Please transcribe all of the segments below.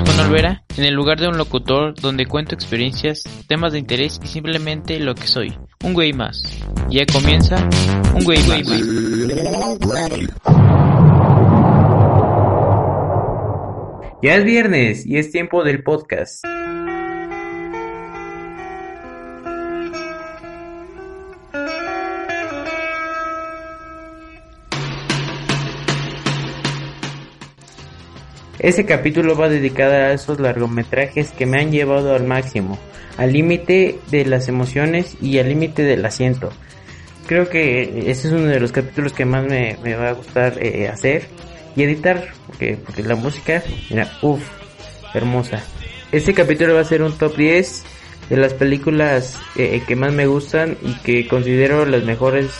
Juan Olvera, en el lugar de un locutor donde cuento experiencias, temas de interés y simplemente lo que soy, un güey más. Ya comienza un güey más. Ya es viernes y es tiempo del podcast. Este capítulo va dedicado a esos largometrajes que me han llevado al máximo, al límite de las emociones y al límite del asiento. Creo que ese es uno de los capítulos que más me, va a gustar eh, hacer y editar, porque, porque la música, mira, uff, hermosa. Este capítulo va a ser un top 10 de las películas eh, que más me gustan y que considero las mejores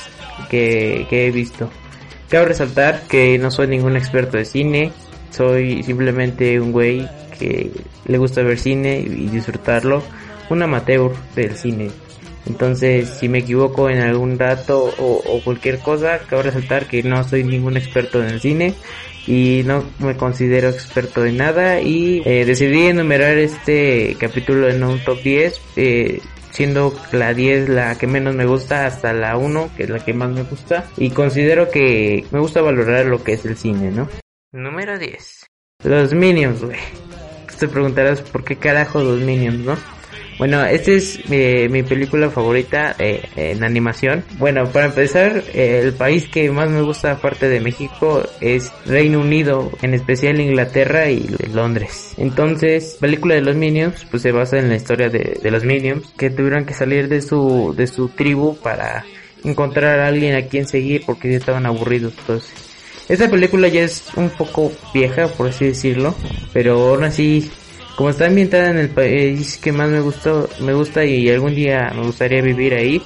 que, que he visto. Cabe resaltar que no soy ningún experto de cine, soy simplemente un güey que le gusta ver cine y disfrutarlo, un amateur del cine. Entonces, si me equivoco en algún dato o, cualquier cosa, cabe resaltar que no soy ningún experto en el cine y no me considero experto en nada y eh, decidí enumerar este capítulo en un top 10 eh, siendo la 10 la que menos me gusta hasta la 1 que es la que más me gusta y considero que me gusta valorar lo que es el cine, ¿no? Número 10. Los Minions, güey. Te preguntarás por qué carajo los Minions, ¿no? Bueno, esta es eh, mi película favorita eh, en animación. Bueno, para empezar, eh, el país que más me gusta aparte de México es Reino Unido, en especial Inglaterra y Londres. Entonces, película de los Minions, pues se basa en la historia de, de los Minions que tuvieron que salir de su de su tribu para encontrar a alguien a quien seguir porque ya estaban aburridos. Entonces, esta película ya es un poco vieja, por así decirlo, pero aún así, como está ambientada en el país que más me gustó, me gusta y algún día me gustaría vivir ahí,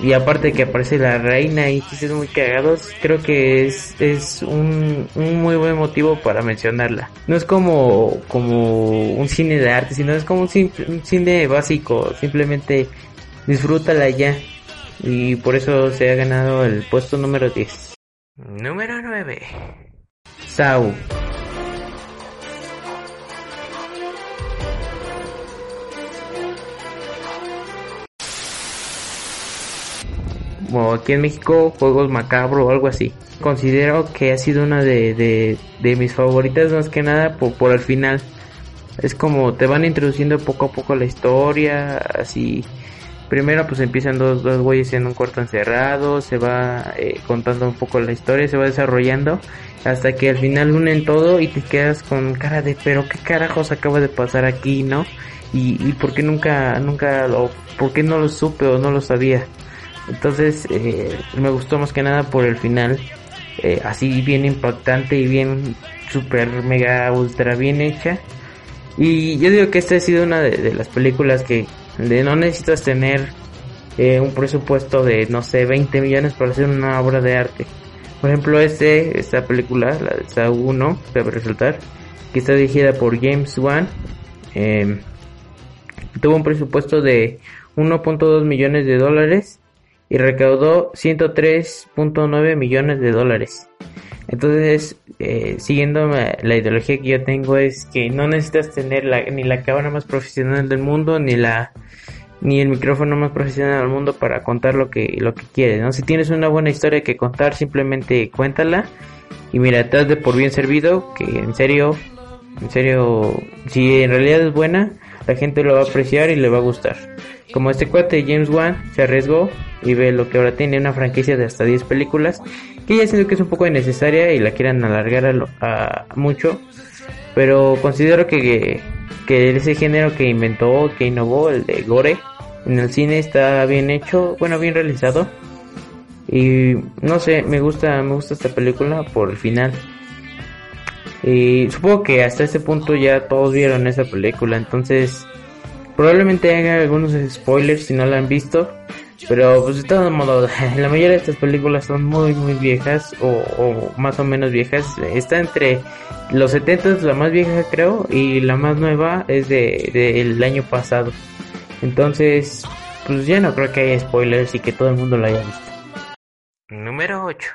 y aparte que aparece la reina y chistes muy cagados, creo que es, es un, muy buen motivo para mencionarla. No es como, como un cine de arte, sino es como un, un cine básico, simplemente disfrútala ya. Y por eso se ha ganado el puesto número 10. Número 9. Sau. O aquí en México, Juegos Macabro o algo así. Considero que ha sido una de, de, mis favoritas más que nada por, por el final. Es como te van introduciendo poco a poco la historia, así primero pues empiezan dos, dos güeyes en un cuarto encerrado, se va eh, contando un poco la historia, se va desarrollando hasta que al final unen todo y te quedas con cara de pero qué carajos acaba de pasar aquí, ¿no? Y, y por qué nunca, nunca lo, por qué no lo supe o no lo sabía. Entonces eh, me gustó más que nada por el final, eh, así bien impactante y bien super mega ultra bien hecha. Y yo digo que esta ha sido una de las películas que de no necesitas tener eh, un presupuesto de no sé 20 millones para hacer una obra de arte. Por ejemplo este esta película la de Saw 1 debe resultar que está dirigida por James Wan. Em, tuvo un presupuesto de 1.2 millones de dólares y recaudó 103.9 millones de dólares. Entonces, eh, siguiendo la ideología que yo tengo es que no necesitas tener la, ni la cámara más profesional del mundo, ni la ni el micrófono más profesional del mundo para contar lo que lo que quieres, ¿no? Si tienes una buena historia que contar, simplemente cuéntala y mira, estás de por bien servido, que en serio, en serio, si en realidad es buena, la gente lo va a apreciar y le va a gustar. Como este cuate James Wan se arriesgó y ve lo que ahora tiene una franquicia de hasta 10 películas, que ya siento que es un poco innecesaria y la quieran alargar a, mucho, pero considero que ese género que inventó, que innovó, el de gore, en el cine está bien hecho, bueno, bien realizado. Y no sé, me gusta, me gusta esta película por el final. Y supongo que hasta este punto ya todos vieron esa película, entonces probablemente haga algunos spoilers si no la han visto. Pero pues de todos modos, la mayoría de estas películas son muy muy viejas o, más o menos viejas. Está entre los 70 es la más vieja creo y la más nueva es de del año pasado. Entonces, pues ya no creo que haya spoilers y que todo el mundo la haya visto. Número 8.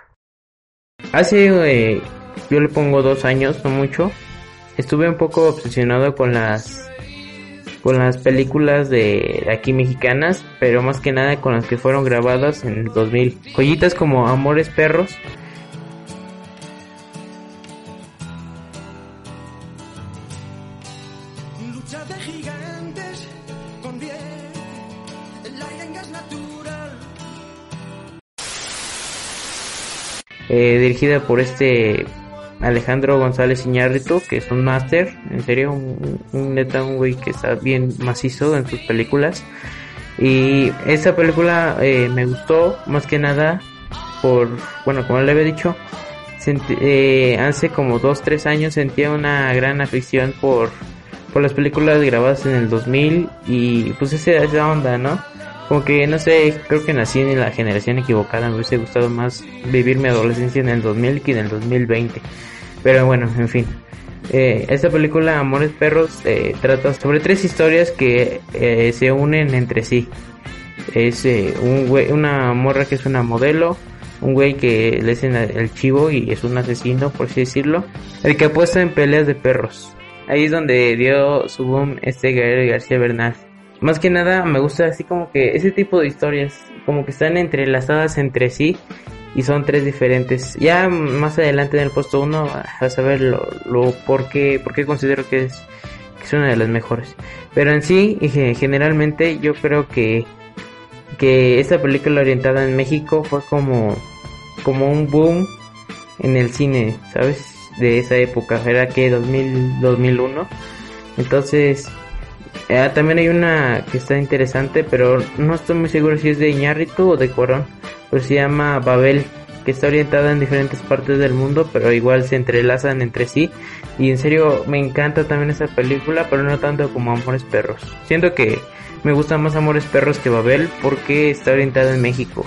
Hace, eh, yo le pongo dos años, no mucho. estuve un poco obsesionado con las con las películas de aquí mexicanas, pero más que nada con las que fueron grabadas en el 2000. Joyitas como Amores Perros. Eh, dirigida por este Alejandro González Iñárritu, que es un máster, en serio, un, neta, un güey que está bien macizo en sus películas. Y esta película eh, me gustó más que nada por, bueno, como le había dicho, eh, hace como 2-3 años sentía una gran afición por, por las películas grabadas en el 2000 y pues esa, esa onda, ¿no? Como que no sé, creo que nací en la generación equivocada, me hubiese gustado más vivir mi adolescencia en el 2000 que en el 2020. Pero bueno, en fin. Eh, esta película Amores Perros eh, trata sobre tres historias que eh, se unen entre sí. Es eh, un una morra que es una modelo, un güey que le hacen el chivo y es un asesino, por así decirlo, el que apuesta en peleas de perros. Ahí es donde dio su boom este Gabriel García Bernal. Más que nada me gusta así como que ese tipo de historias, como que están entrelazadas entre sí y son tres diferentes. Ya más adelante en el puesto 1 a saber lo, lo por, qué, considero que es, que es una de las mejores. Pero en sí, generalmente yo creo que, que esta película orientada en México fue como, como un boom en el cine, ¿sabes? De esa época, era que 2000, 2001. Entonces, eh, también hay una que está interesante, pero no estoy muy seguro si es de Iñárritu o de Corón pues se llama Babel, que está orientada en diferentes partes del mundo, pero igual se entrelazan entre sí. Y en serio, me encanta también esa película, pero no tanto como Amores Perros. Siento que me gusta más Amores Perros que Babel porque está orientada en México.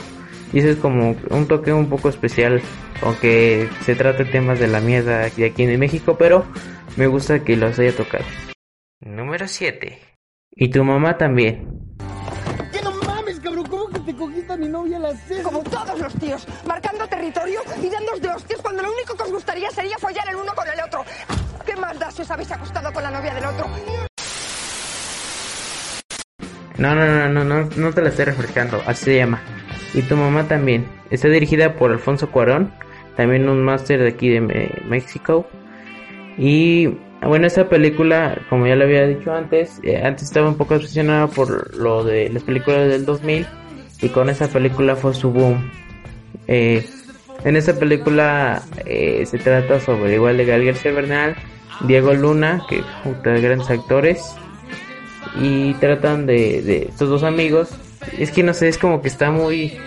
Y eso es como un toque un poco especial, aunque se trate temas de la mierda de aquí en México, pero me gusta que los haya tocado. Número 7. Y tu mamá también Como todos los tíos, marcando territorio y dándos de hostias cuando lo único que os gustaría sería follar el uno con el otro. ¿Qué más da si os habéis acostado con la novia del otro? No, no, no, no, no, no te la estoy refrescando, así se llama. Y tu mamá también. Está dirigida por Alfonso Cuarón, también un máster de aquí de México. Y bueno, esa película, como ya lo había dicho antes, eh, antes estaba un poco obsesionada por lo de las películas del 2000 y con esa película fue su boom. Eh, en esa película eh, se trata sobre igual de Gal García Bernal, Diego Luna, que junto grandes actores, y tratan de, de estos dos amigos. Es que no sé, es como que está muy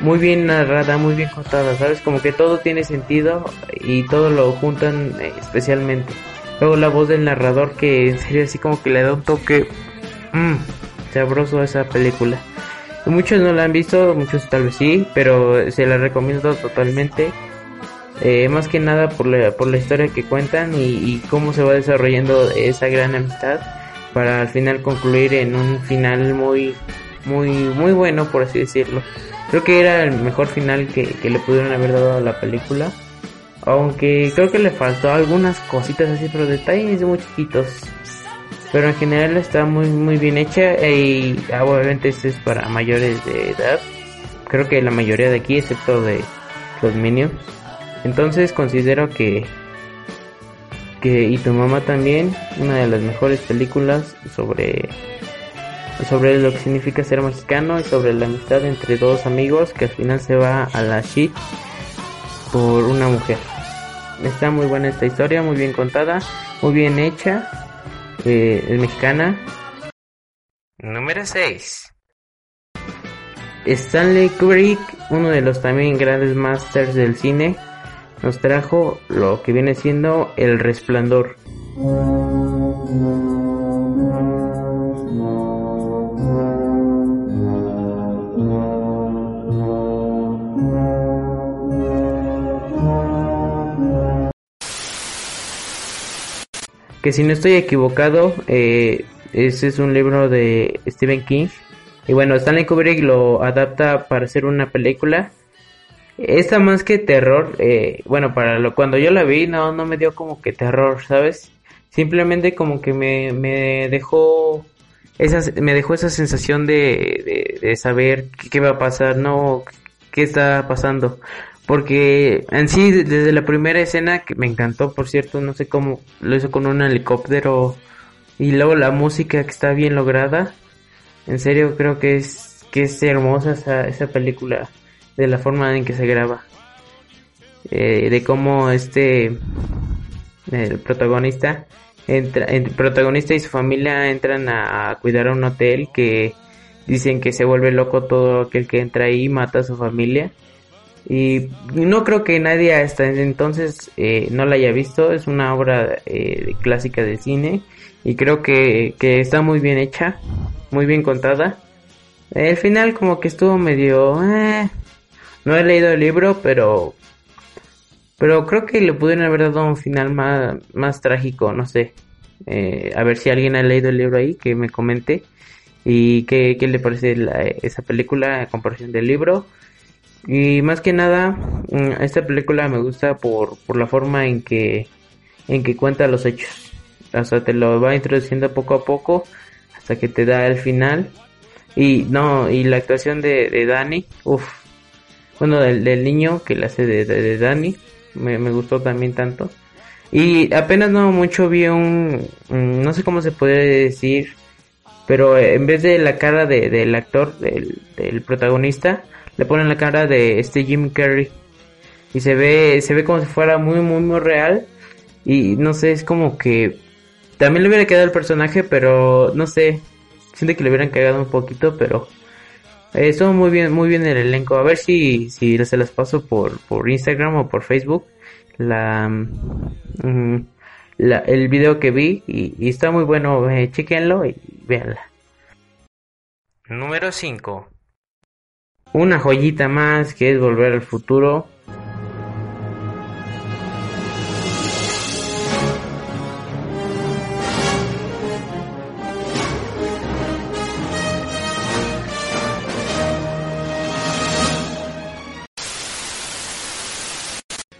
muy bien narrada, muy bien contada, ¿sabes? Como que todo tiene sentido y todo lo juntan eh, especialmente. Luego la voz del narrador que en serio así como que le da un toque mmm, sabroso a esa película. Muchos no la han visto, muchos tal vez sí, pero se la recomiendo totalmente. Eh, más que nada por la, por la historia que cuentan y, cómo se va desarrollando esa gran amistad para al final concluir en un final muy muy muy bueno por así decirlo creo que era el mejor final que, que le pudieron haber dado a la película aunque creo que le faltó algunas cositas así pero detalles muy chiquitos pero en general está muy muy bien hecha y ah, obviamente este es para mayores de edad. Creo que la mayoría de aquí excepto de los minions. Entonces considero que que y tu mamá también una de las mejores películas sobre sobre lo que significa ser mexicano y sobre la amistad entre dos amigos que al final se va a la shit por una mujer. Está muy buena esta historia muy bien contada muy bien hecha eh, es mexicana. Número 6. Stanley Kubrick, uno de los también grandes masters del cine, nos trajo lo que viene siendo El Resplandor. Que si no estoy equivocado, eh, ese es un libro de Stephen King. Y bueno, Stanley Kubrick lo adapta para hacer una película. Esta más que terror, eh, bueno, para lo cuando yo la vi, no, no me dio como que terror, ¿sabes? simplemente como que me, me dejó esa, me dejó esa sensación de, de, saber qué, va a pasar, no, qué está pasando. Porque en sí, desde la primera escena, que me encantó, por cierto, no sé cómo, lo hizo con un helicóptero. Y luego la música que está bien lograda. En serio, creo que es, que es hermosa esa, esa película. De la forma en que se graba. Eh, de cómo este, el protagonista, entra, protagonista y su familia entran a cuidar a un hotel que dicen que se vuelve loco todo aquel que entra ahí y mata a su familia y no creo que nadie hasta entonces eh, no la haya visto. Es una obra eh, clásica de cine. Y creo que, que, está muy bien hecha. Muy bien contada. El final como que estuvo medio... Eh, no he leído el libro, pero... Pero creo que le pudieron haber dado un final más, más trágico, no sé. a ver si alguien ha leído el libro ahí, que me comente. Y qué, qué le parece esa película a comparación del libro. Y más que nada, mm, esta película me gusta por, por la forma en que, en que cuenta los hechos. O sea, te lo va introduciendo poco a poco hasta que te da el final. Y no, y la actuación de, de Dani, uff. Bueno, del, del, niño que la hace de, de, Dani, me, me, gustó también tanto. Y apenas no mucho vi un, no sé cómo se puede decir, pero en vez de la cara de, del actor, del, del protagonista, le ponen la cara de este Jim Carrey. Y se ve se ve como si fuera muy muy muy real. Y no sé es como que también le hubiera quedado el personaje pero no sé. Siento que le hubieran cagado un poquito pero eh, muy bien muy bien el elenco. A ver si si se las paso por por Instagram o por Facebook. La, mm, la el video que vi y, está muy bueno eh, chequenlo y véanla. Número 5 una joyita más que es Volver al Futuro.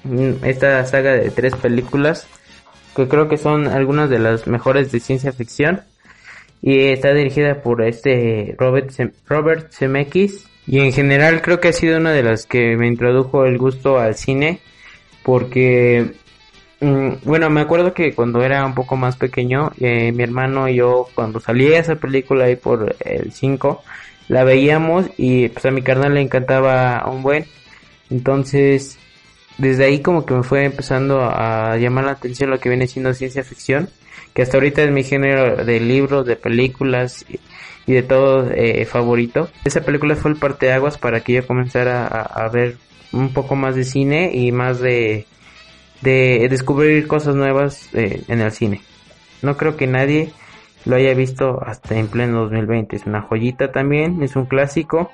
Mm, esta saga de tres películas que creo que son algunas de las mejores de ciencia ficción y está dirigida por este Robert Robert Zemeckis y en general creo que ha sido una de las que me introdujo el gusto al cine porque mm, bueno me acuerdo que cuando era un poco más pequeño eh, mi hermano y yo cuando salía esa película ahí por el 5 la veíamos y pues a mi carnal le encantaba un buen. Entonces desde ahí como que me fue empezando a llamar la atención lo que viene siendo ciencia ficción que hasta ahorita es mi género de libros de películas y de todo eh, favorito. Esa película fue el parteaguas para que yo comenzara a, ver un poco más de cine y más de, de descubrir cosas nuevas eh, en el cine. No creo que nadie lo haya visto hasta en pleno 2020. Es una joyita también, es un clásico.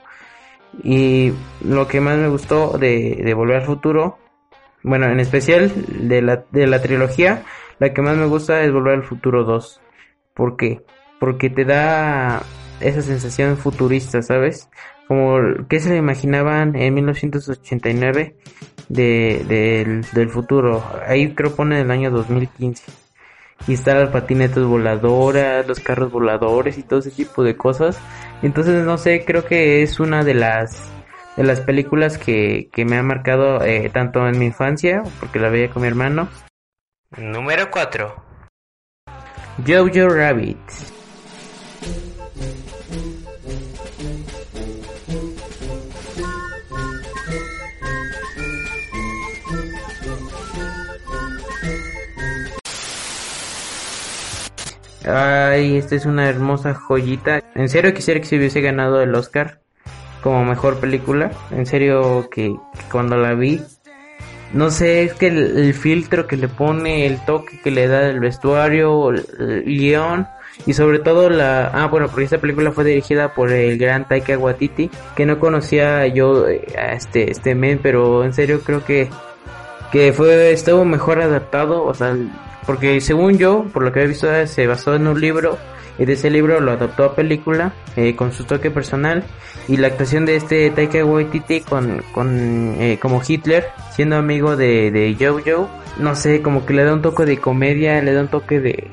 Y lo que más me gustó de, de Volver al Futuro, bueno, en especial de la, de la trilogía, la que más me gusta es Volver al Futuro 2. ¿Por qué? Porque te da esa sensación futurista, ¿sabes? Como que se le imaginaban en 1989 de, del, futuro. Ahí creo pone el año 2015. Y están las patinetas voladoras, los carros voladores y todo ese tipo de cosas. Entonces, no sé, creo que es una de las de las películas que, que me ha marcado eh, tanto en mi infancia, porque la veía con mi hermano. Número 4. Jojo Rabbit. Ay, esta es una hermosa joyita. En serio quisiera que se hubiese ganado el Oscar como mejor película. En serio que, cuando la vi, no sé, es que el, filtro que le pone, el toque que le da el vestuario, el, guion y sobre todo la... Ah, bueno, porque esta película fue dirigida por el gran Taika Waititi, que no conocía yo eh, a este, este men, pero en serio creo que que fue estuvo mejor adaptado, o sea, porque según yo, por lo que he visto, se basó en un libro y de ese libro lo adaptó a película eh, con su toque personal y la actuación de este Taika Waititi con, con eh, como Hitler siendo amigo de, de Jojo no sé, como que le da un toque de comedia, le da un toque de,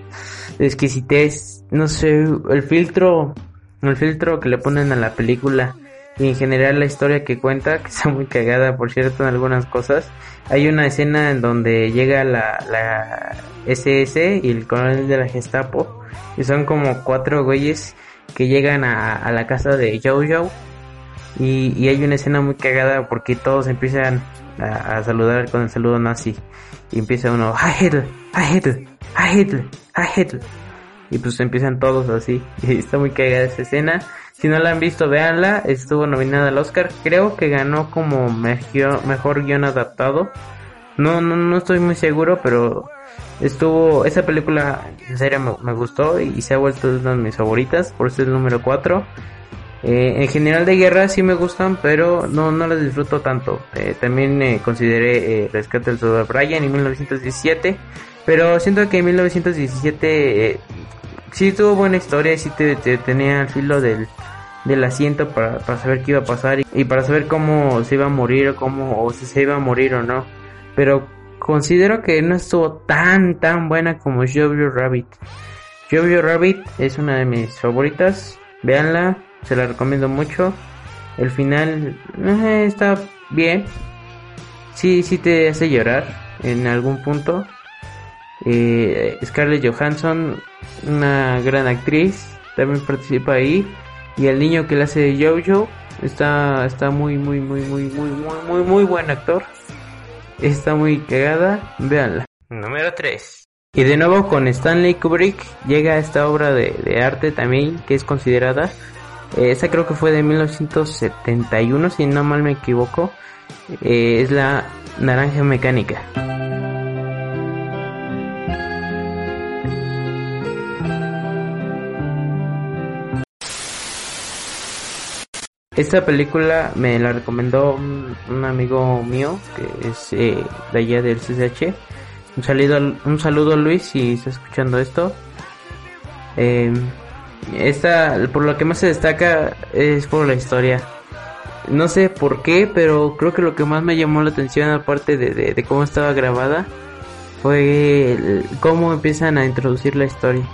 de exquisitez, no sé, el filtro, el filtro que le ponen a la película y en general la historia que cuenta, que está muy cagada por cierto en algunas cosas. Hay una escena en donde llega la, la SS y el coronel de la Gestapo y son como cuatro güeyes que llegan a, a la casa de Jojo y, y, hay una escena muy cagada porque todos empiezan a, a saludar con el saludo nazi y empieza uno Heil, Heil, Heil, Heil y pues empiezan todos así y está muy cagada esa escena si no la han visto, véanla. Estuvo nominada al Oscar. Creo que ganó como mejor, guion adaptado. No, no, no estoy muy seguro, pero estuvo. Esa película en serio me, gustó y, se ha vuelto una de mis favoritas. Por eso es el número 4. Eh, en general de guerra sí me gustan, pero no, no las disfruto tanto. Eh, también eh, consideré Rescate del Soldado Brian en 1917. Pero siento que en 1917 sí tuvo buena historia, sí te, tenía al filo del, del asiento para, para, saber qué iba a pasar y, para saber cómo se iba a morir o cómo o si se iba a morir o no. Pero considero que no estuvo tan tan buena como Jojo Rabbit. Jojo Rabbit es una de mis favoritas. Véanla, se la recomiendo mucho. El final eh, está bien. Sí, sí te hace llorar en algún punto. Eh, Scarlett Johansson, una gran actriz, también participa ahí. Y el niño que le hace de Jojo está, está muy, muy, muy, muy, muy, muy, muy, muy buen actor. Está muy cagada, véanla. Número 3. Y de nuevo con Stanley Kubrick llega esta obra de, arte también que es considerada. Eh, esa creo que fue de 1971, si no mal me equivoco. Eh, es la Naranja Mecánica. Esta película me la recomendó un, amigo mío que es eh, de allá del CCH. Un saludo, un saludo Luis si está escuchando esto. Eh, esta, por lo que más se destaca es por la historia. No sé por qué, pero creo que lo que más me llamó la atención, aparte de, cómo estaba grabada, fue cómo empiezan a introducir la historia.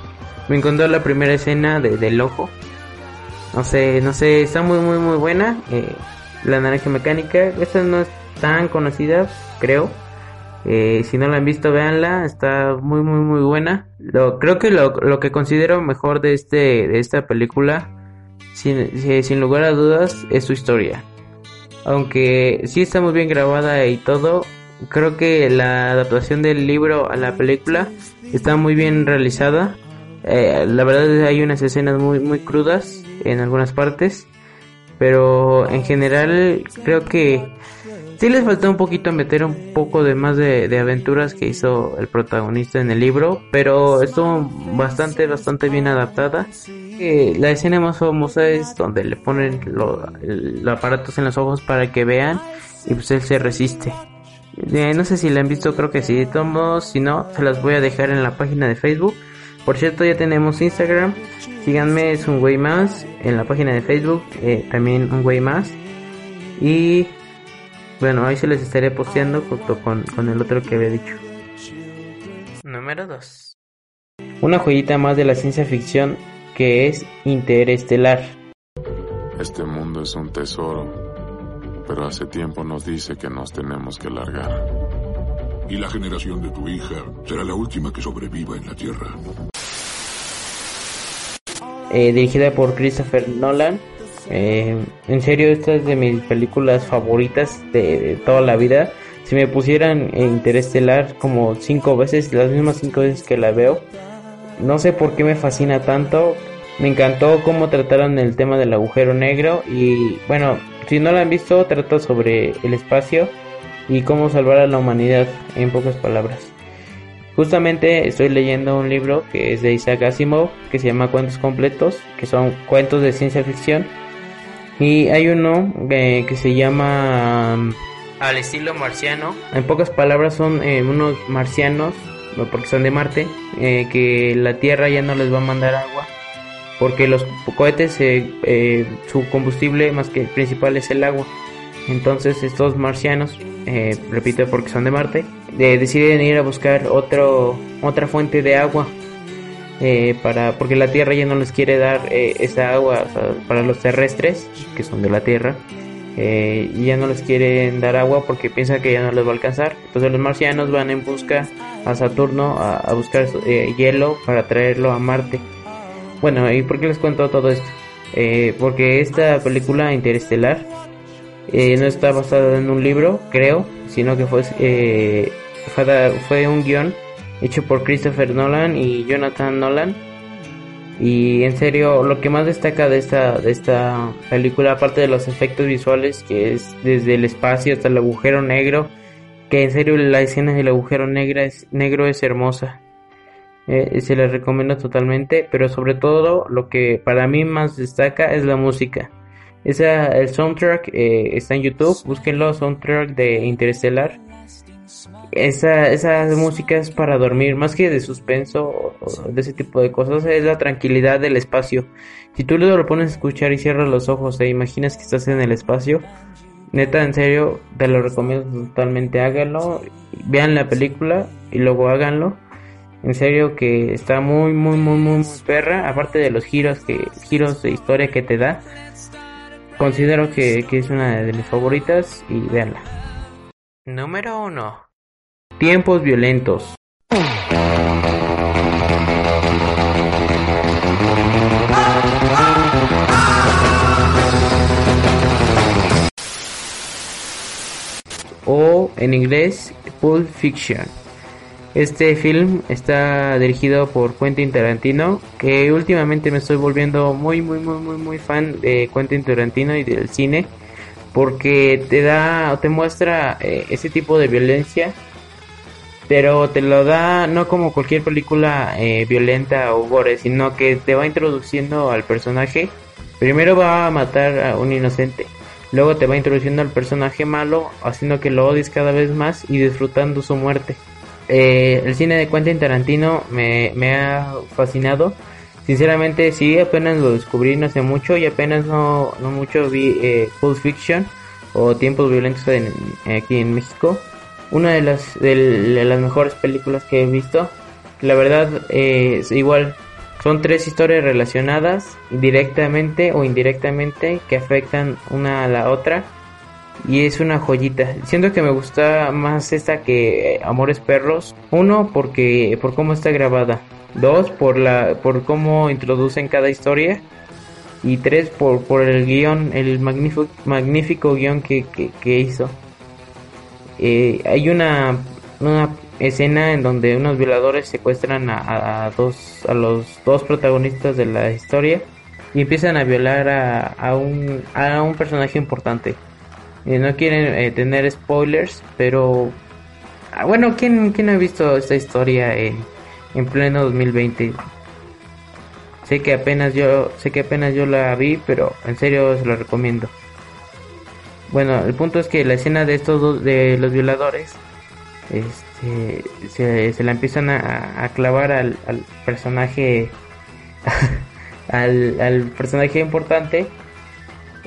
Me encontró la primera escena de, del ojo, no sé, no sé, está muy, muy, muy buena. Eh, la naranja mecánica, esta no es tan conocida, creo. Eh, si no la han visto, véanla, está muy, muy, muy buena. Lo, creo que lo, lo que considero mejor de, este, de esta película, sin, sin lugar a dudas, es su historia. Aunque sí está muy bien grabada y todo, creo que la adaptación del libro a la película está muy bien realizada. Eh, la verdad hay unas escenas muy, muy crudas en algunas partes. Pero en general creo que sí les faltó un poquito meter un poco de más de, aventuras que hizo el protagonista en el libro. Pero estuvo bastante, bastante bien adaptada. Eh, la escena más famosa es donde le ponen los aparatos en los ojos para que vean y pues él se resiste. Eh, no sé si la han visto, creo que sí. Todos, si no, se las voy a dejar en la página de Facebook. Por cierto, ya tenemos Instagram. Síganme, es un güey más. En la página de Facebook, eh, también un güey más. Y bueno, ahí se les estaré posteando junto con, con el otro que había dicho. Número 2. Una joyita más de la ciencia ficción que es Interestelar. Este mundo es un tesoro, pero hace tiempo nos dice que nos tenemos que largar. Y la generación de tu hija será la última que sobreviva en la Tierra. Eh, dirigida por Christopher Nolan. Eh, en serio, esta es de mis películas favoritas de, toda la vida. Si me pusieran Interestelar como cinco veces, las mismas cinco veces que la veo, no sé por qué me fascina tanto. Me encantó cómo trataron el tema del agujero negro y bueno, si no la han visto, trata sobre el espacio y cómo salvar a la humanidad en pocas palabras. Justamente estoy leyendo un libro que es de Isaac Asimov, que se llama Cuentos Completos, que son cuentos de ciencia ficción. Y hay uno eh, que se llama um, Al estilo marciano. En pocas palabras son eh, unos marcianos, porque son de Marte, eh, que la Tierra ya no les va a mandar agua. Porque los cohetes, su combustible más que principal es el agua. Entonces estos marcianos, eh, repito porque son de Marte, deciden ir a buscar otro, otra fuente de agua eh, para porque la Tierra ya no les quiere dar eh, esa agua para los terrestres que son de la Tierra eh, y ya no les quieren dar agua porque piensan que ya no les va a alcanzar. Entonces los marcianos van en busca a Saturno a, buscar hielo para traerlo a Marte. Bueno y por qué les cuento todo esto porque esta película interestelar no está basada en un libro creo sino que fue fue, fue un guion hecho por Christopher Nolan y Jonathan Nolan. Y en serio, lo que más destaca de esta, de esta película, aparte de los efectos visuales, que es desde el espacio hasta el agujero negro, que en serio la escena del agujero negro es, negro es hermosa. Eh, se les recomiendo totalmente, pero sobre todo lo que para mí más destaca es la música. Esa, el soundtrack eh, está en YouTube, búsquenlo, soundtrack de Interstellar esa, esa música es para dormir, más que de suspenso o, de ese tipo de cosas, es la tranquilidad del espacio. Si tú lo pones a escuchar y cierras los ojos e imaginas que estás en el espacio, neta, en serio, te lo recomiendo totalmente, háganlo, vean la película y luego háganlo. En serio que está muy, muy, muy, muy, perra, aparte de los giros, que, giros de historia que te da. Considero que, que es una de mis favoritas y véanla. Número 1 Tiempos violentos. O en inglés Pulp Fiction. Este film está dirigido por Quentin Tarantino, que últimamente me estoy volviendo muy muy muy muy muy fan de Quentin Tarantino y del cine, porque te da te muestra eh, ese tipo de violencia pero te lo da no como cualquier película eh, violenta o gore, sino que te va introduciendo al personaje. Primero va a matar a un inocente, luego te va introduciendo al personaje malo, haciendo que lo odies cada vez más y disfrutando su muerte. Eh, el cine de Quentin Tarantino me, me ha fascinado. Sinceramente, sí, apenas lo descubrí no hace mucho y apenas no, mucho vi eh, Pulp Fiction o Tiempos Violentos aquí en México una de las, de, las mejores películas que he visto. La verdad, eh, igual, son tres historias relacionadas, directamente o indirectamente, que afectan una a la otra. Y es una joyita. Siento que me gusta más esta que Amores Perros. Uno, porque por cómo está grabada. Dos, por la por cómo introducen cada historia. Y tres, por, por el guion, el magnífico, magnífico guion que, que hizo. Eh, hay una, una escena en donde unos violadores secuestran a, dos a los dos protagonistas de la historia y empiezan a violar a, a un a un personaje importante eh, no quieren eh, tener spoilers pero ah, bueno quién quién ha visto esta historia en, en pleno 2020 sé que apenas yo sé que apenas yo la vi pero en serio se lo recomiendo. Bueno, el punto es que la escena de estos dos, de los violadores, este, se, la empiezan a, clavar al, personaje, al, personaje importante,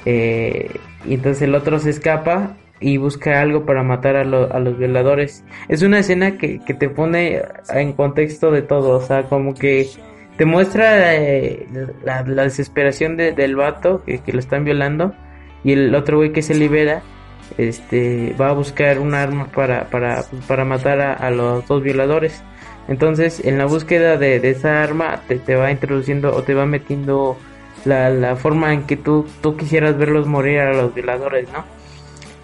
eh, y entonces el otro se escapa y busca algo para matar a, los violadores. Es una escena que, te pone en contexto de todo, o sea, como que te muestra eh, la, desesperación del vato que, que lo están violando y el otro güey que se libera este va a buscar un arma para, para, para matar a, los dos violadores. Entonces, en la búsqueda de, esa arma, te, te, va introduciendo o te va metiendo la, la forma en que tú, tú quisieras verlos morir a los violadores, ¿no?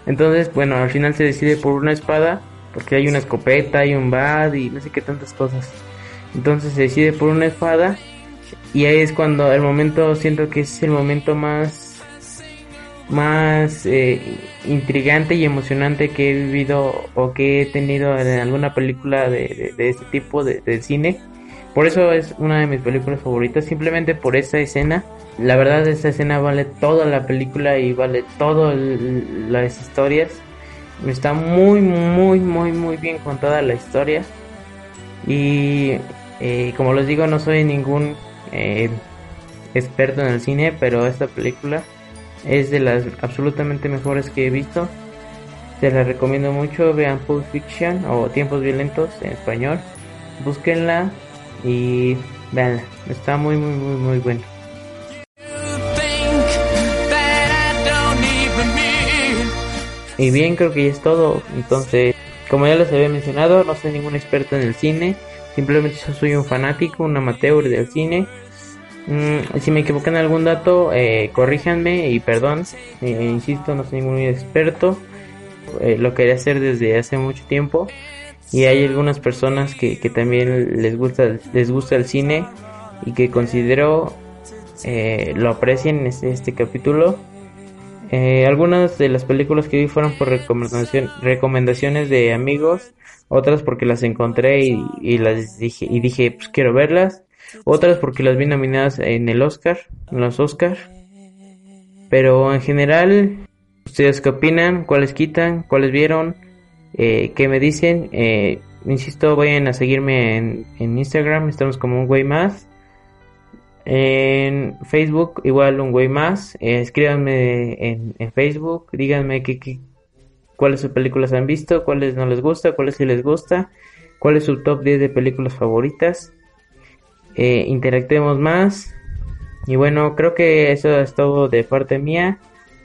Entonces, bueno, al final se decide por una espada, porque hay una escopeta, hay un bad y no sé qué tantas cosas. Entonces se decide por una espada y ahí es cuando el momento, siento que es el momento más más eh, intrigante y emocionante que he vivido o que he tenido en alguna película de, de, este tipo de, cine. Por eso es una de mis películas favoritas, simplemente por esa escena. La verdad, esa escena vale toda la película y vale todas las historias. Está muy, muy, muy, muy bien contada la historia. Y eh, como les digo, no soy ningún eh, experto en el cine, pero esta película Es de las absolutamente mejores que he visto. Se la recomiendo mucho. Vean Pulp Fiction o Tiempos Violentos en español. Búsquenla y veanla. Está muy, muy, muy, muy bueno. Y bien, creo que ya es todo. Entonces, como ya les había mencionado, no soy ningún experto en el cine. Simplemente soy un fanático, un amateur del cine. Mm, si me equivoqué en algún dato, eh, corríjanme y perdón. Eh, insisto, no soy ningún experto. Eh, lo quería hacer desde hace mucho tiempo. Y hay algunas personas que, que también les gusta, les gusta el cine y que considero eh, lo aprecien en este, este capítulo. Eh, algunas de las películas que vi fueron por recomendación, recomendaciones de amigos, otras porque las encontré y, y las dije y dije pues quiero verlas, otras porque las vi nominadas en el Oscar, en los Oscar. Pero en general, ustedes qué opinan, cuáles quitan, cuáles vieron, eh, qué me dicen. Eh, insisto, vayan a seguirme en, en Instagram, estamos como un güey más. En Facebook, igual un güey más. Eh, escríbanme en, en, Facebook, díganme qué, qué, cuáles sus películas han visto, cuáles no les gusta, cuáles sí les gusta, cuál es su top 10 de películas favoritas. Eh, interactuemos más. Y bueno, creo que eso es todo de parte mía.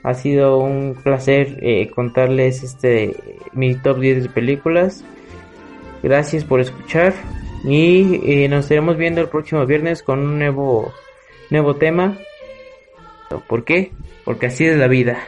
Ha sido un placer eh, contarles este mi top 10 de películas. Gracias por escuchar. Y eh, nos estaremos viendo el próximo viernes con un nuevo, nuevo tema. ¿Por qué? Porque así es la vida.